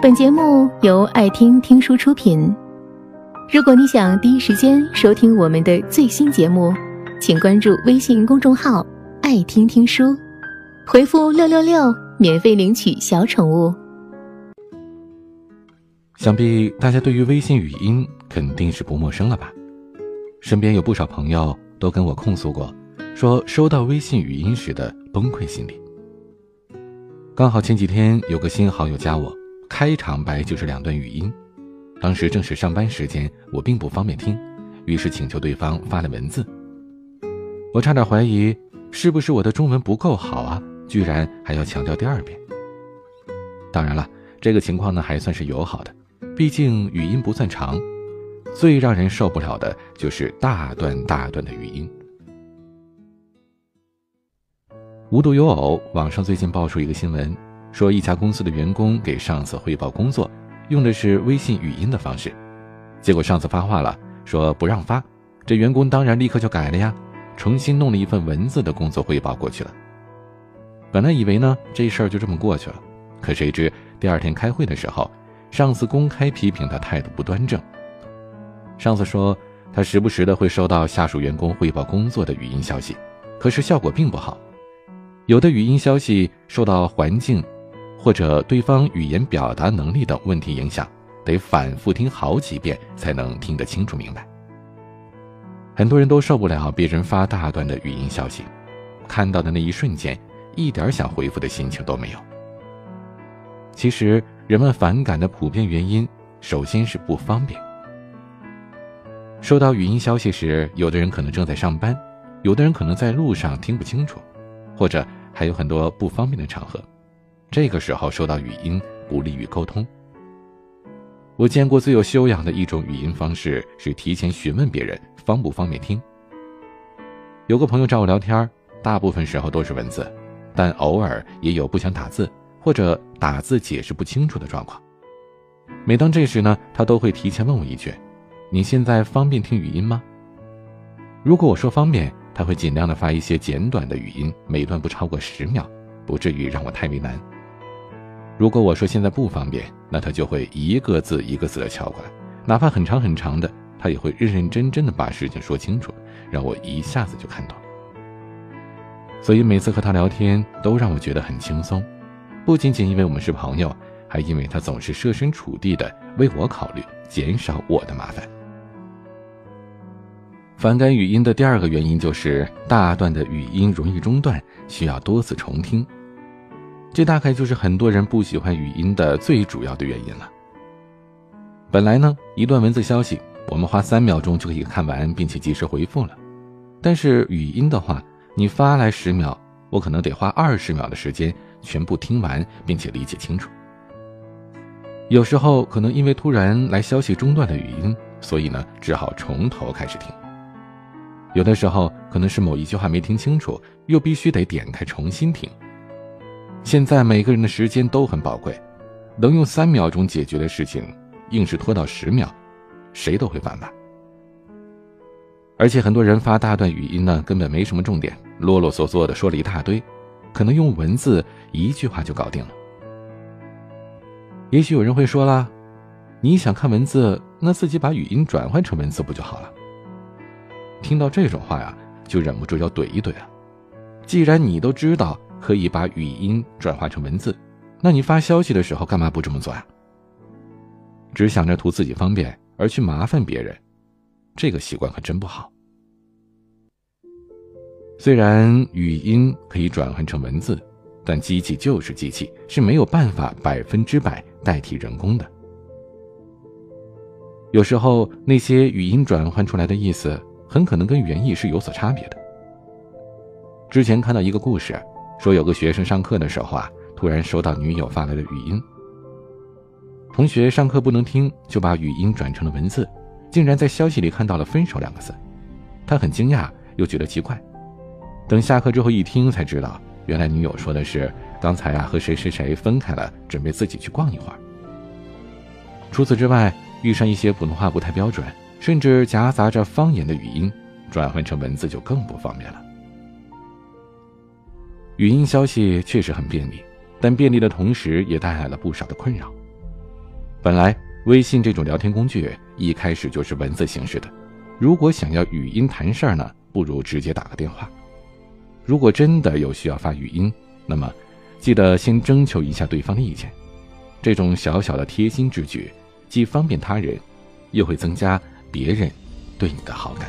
本节目由爱听听书出品。如果你想第一时间收听我们的最新节目，请关注微信公众号“爱听听书”，回复“六六六”免费领取小宠物。想必大家对于微信语音肯定是不陌生了吧？身边有不少朋友都跟我控诉过，说收到微信语音时的崩溃心理。刚好前几天有个新好友加我，开场白就是两段语音。当时正是上班时间，我并不方便听，于是请求对方发了文字。我差点怀疑是不是我的中文不够好啊，居然还要强调第二遍。当然了，这个情况呢还算是友好的，毕竟语音不算长。最让人受不了的就是大段大段的语音。无独有偶，网上最近爆出一个新闻，说一家公司的员工给上司汇报工作，用的是微信语音的方式，结果上司发话了，说不让发，这员工当然立刻就改了呀，重新弄了一份文字的工作汇报过去了。本来以为呢这事儿就这么过去了，可谁知第二天开会的时候，上司公开批评他态度不端正。上司说他时不时的会收到下属员工汇报工作的语音消息，可是效果并不好。有的语音消息受到环境，或者对方语言表达能力等问题影响，得反复听好几遍才能听得清楚明白。很多人都受不了别人发大段的语音消息，看到的那一瞬间，一点想回复的心情都没有。其实人们反感的普遍原因，首先是不方便。收到语音消息时，有的人可能正在上班，有的人可能在路上听不清楚，或者。还有很多不方便的场合，这个时候收到语音不利于沟通。我见过最有修养的一种语音方式是提前询问别人方不方便听。有个朋友找我聊天，大部分时候都是文字，但偶尔也有不想打字或者打字解释不清楚的状况。每当这时呢，他都会提前问我一句：“你现在方便听语音吗？”如果我说方便。他会尽量的发一些简短的语音，每段不超过十秒，不至于让我太为难。如果我说现在不方便，那他就会一个字一个字的敲过来，哪怕很长很长的，他也会认认真真的把事情说清楚，让我一下子就看懂。所以每次和他聊天都让我觉得很轻松，不仅仅因为我们是朋友，还因为他总是设身处地的为我考虑，减少我的麻烦。反感语音的第二个原因就是大段的语音容易中断，需要多次重听。这大概就是很多人不喜欢语音的最主要的原因了。本来呢，一段文字消息我们花三秒钟就可以看完，并且及时回复了。但是语音的话，你发来十秒，我可能得花二十秒的时间全部听完，并且理解清楚。有时候可能因为突然来消息中断的语音，所以呢，只好从头开始听。有的时候可能是某一句话没听清楚，又必须得点开重新听。现在每个人的时间都很宝贵，能用三秒钟解决的事情，硬是拖到十秒，谁都会烦吧。而且很多人发大段语音呢，根本没什么重点，啰啰嗦嗦的说了一大堆，可能用文字一句话就搞定了。也许有人会说了，你想看文字，那自己把语音转换成文字不就好了？听到这种话呀，就忍不住要怼一怼啊！既然你都知道可以把语音转化成文字，那你发消息的时候干嘛不这么做呀？只想着图自己方便而去麻烦别人，这个习惯可真不好。虽然语音可以转换成文字，但机器就是机器，是没有办法百分之百代替人工的。有时候那些语音转换出来的意思。很可能跟原意是有所差别的。之前看到一个故事，说有个学生上课的时候啊，突然收到女友发来的语音。同学上课不能听，就把语音转成了文字，竟然在消息里看到了“分手”两个字。他很惊讶，又觉得奇怪。等下课之后一听，才知道原来女友说的是刚才啊和谁谁谁分开了，准备自己去逛一会儿。除此之外，遇上一些普通话不太标准。甚至夹杂着方言的语音，转换成文字就更不方便了。语音消息确实很便利，但便利的同时也带来了不少的困扰。本来微信这种聊天工具一开始就是文字形式的，如果想要语音谈事儿呢，不如直接打个电话。如果真的有需要发语音，那么记得先征求一下对方的意见。这种小小的贴心之举，既方便他人，又会增加别人对你的好感。